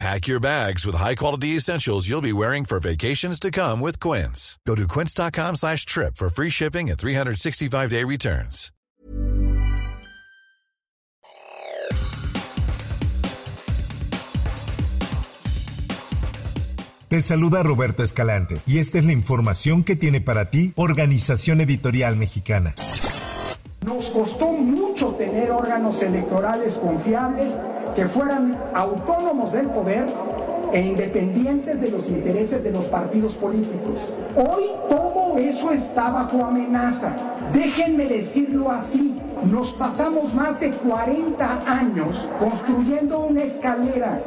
Pack your bags with high-quality essentials you'll be wearing for vacations to come with Quince. Go to quince.com slash trip for free shipping and 365-day returns. Te saluda Roberto Escalante y esta es la información que tiene para ti Organización Editorial Mexicana. Nos costó mucho tener órganos electorales confiables que fueran autónomos del poder e independientes de los intereses de los partidos políticos. Hoy todo eso está bajo amenaza. Déjenme decirlo así. Nos pasamos más de 40 años construyendo una escalera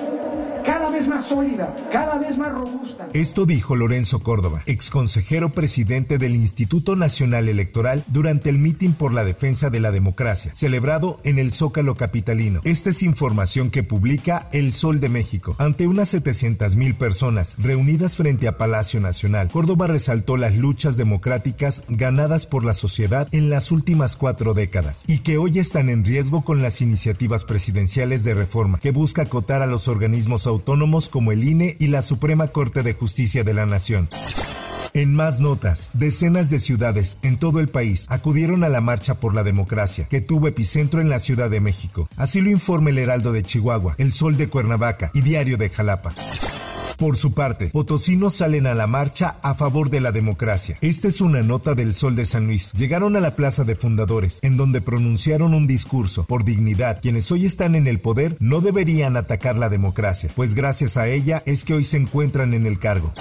cada vez más sólida, cada vez más robusta. Esto dijo Lorenzo Córdoba, exconsejero presidente del Instituto Nacional Electoral durante el mitin por la defensa de la democracia, celebrado en el Zócalo Capitalino. Esta es información que publica El Sol de México. Ante unas 700 mil personas reunidas frente a Palacio Nacional, Córdoba resaltó las luchas democráticas ganadas por la sociedad en las últimas cuatro décadas y que hoy están en riesgo con las iniciativas presidenciales de reforma que busca acotar a los organismos autónomos como el INE y la Suprema Corte de Justicia de la Nación. En más notas, decenas de ciudades en todo el país acudieron a la Marcha por la Democracia, que tuvo epicentro en la Ciudad de México. Así lo informa el Heraldo de Chihuahua, El Sol de Cuernavaca y Diario de Jalapa. Por su parte, potosinos salen a la marcha a favor de la democracia. Esta es una nota del Sol de San Luis. Llegaron a la Plaza de Fundadores, en donde pronunciaron un discurso. Por dignidad, quienes hoy están en el poder no deberían atacar la democracia, pues gracias a ella es que hoy se encuentran en el cargo.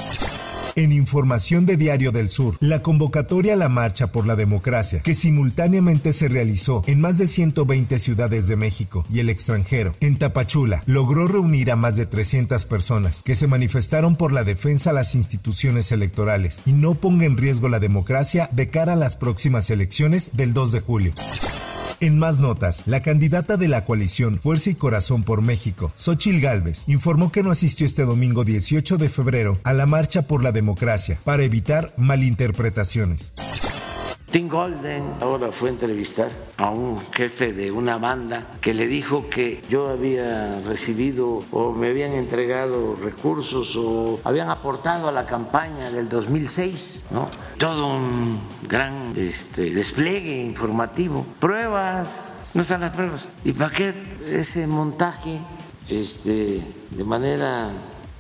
En información de Diario del Sur, la convocatoria a la Marcha por la Democracia, que simultáneamente se realizó en más de 120 ciudades de México y el extranjero, en Tapachula, logró reunir a más de 300 personas que se manifestaron por la defensa a las instituciones electorales y no ponga en riesgo la democracia de cara a las próximas elecciones del 2 de julio. En más notas, la candidata de la coalición Fuerza y Corazón por México, Xochil Gálvez, informó que no asistió este domingo 18 de febrero a la Marcha por la Democracia para evitar malinterpretaciones. Tim Golden ahora fue a entrevistar a un jefe de una banda que le dijo que yo había recibido o me habían entregado recursos o habían aportado a la campaña del 2006, ¿no? Todo un gran este, despliegue informativo, pruebas, no están las pruebas. ¿Y para qué ese montaje este, de manera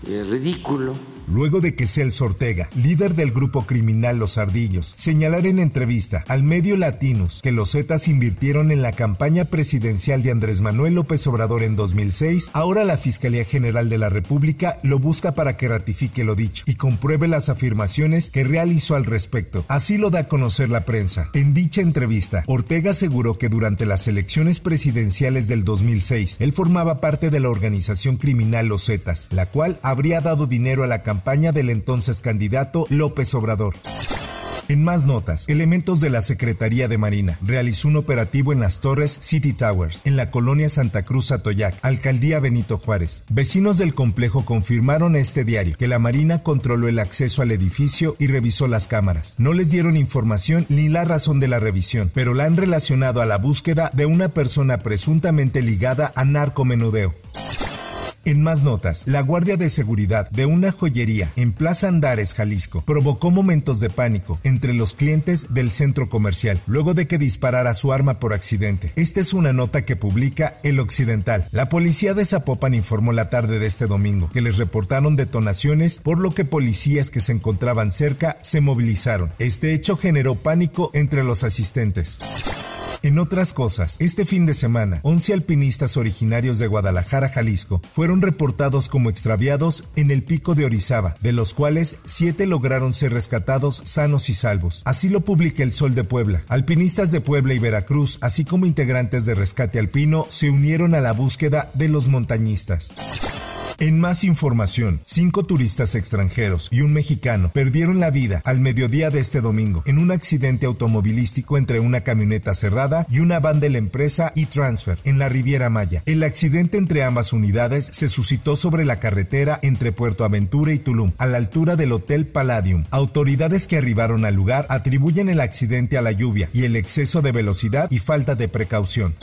eh, ridículo? Luego de que Celso Ortega, líder del grupo criminal Los Ardillos, señalara en entrevista al medio Latinos que los Zetas invirtieron en la campaña presidencial de Andrés Manuel López Obrador en 2006, ahora la Fiscalía General de la República lo busca para que ratifique lo dicho y compruebe las afirmaciones que realizó al respecto. Así lo da a conocer la prensa. En dicha entrevista, Ortega aseguró que durante las elecciones presidenciales del 2006, él formaba parte de la organización criminal Los Zetas, la cual habría dado dinero a la campaña campaña del entonces candidato López Obrador. En más notas, elementos de la Secretaría de Marina realizó un operativo en las torres City Towers, en la colonia Santa Cruz Atoyac, alcaldía Benito Juárez. Vecinos del complejo confirmaron a este diario que la Marina controló el acceso al edificio y revisó las cámaras. No les dieron información ni la razón de la revisión, pero la han relacionado a la búsqueda de una persona presuntamente ligada a narcomenudeo. En más notas, la Guardia de Seguridad de una joyería en Plaza Andares, Jalisco, provocó momentos de pánico entre los clientes del centro comercial luego de que disparara su arma por accidente. Esta es una nota que publica El Occidental. La policía de Zapopan informó la tarde de este domingo que les reportaron detonaciones, por lo que policías que se encontraban cerca se movilizaron. Este hecho generó pánico entre los asistentes. En otras cosas, este fin de semana, 11 alpinistas originarios de Guadalajara, Jalisco, fueron reportados como extraviados en el pico de Orizaba, de los cuales 7 lograron ser rescatados sanos y salvos. Así lo publica el Sol de Puebla. Alpinistas de Puebla y Veracruz, así como integrantes de Rescate Alpino, se unieron a la búsqueda de los montañistas. En más información, cinco turistas extranjeros y un mexicano perdieron la vida al mediodía de este domingo en un accidente automovilístico entre una camioneta cerrada y una van de la empresa e-Transfer en la Riviera Maya. El accidente entre ambas unidades se suscitó sobre la carretera entre Puerto Aventura y Tulum, a la altura del Hotel Palladium. Autoridades que arribaron al lugar atribuyen el accidente a la lluvia y el exceso de velocidad y falta de precaución.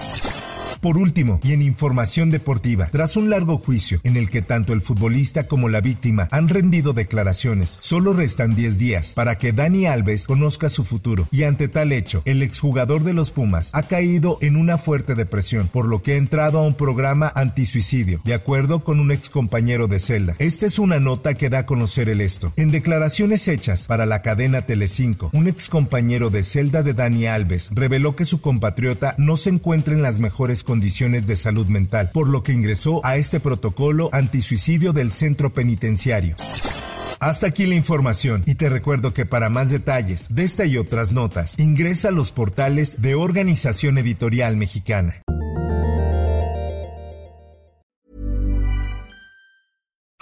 Por último, y en información deportiva, tras un largo juicio en el que tanto el futbolista como la víctima han rendido declaraciones, solo restan 10 días para que Dani Alves conozca su futuro. Y ante tal hecho, el exjugador de los Pumas ha caído en una fuerte depresión, por lo que ha entrado a un programa antisuicidio, de acuerdo con un ex compañero de celda. Esta es una nota que da a conocer el esto. En declaraciones hechas para la cadena Telecinco, un ex compañero de celda de Dani Alves reveló que su compatriota no se encuentra en las mejores condiciones condiciones de salud mental, por lo que ingresó a este protocolo antisuicidio del centro penitenciario. Hasta aquí la información y te recuerdo que para más detalles de esta y otras notas ingresa a los portales de Organización Editorial Mexicana.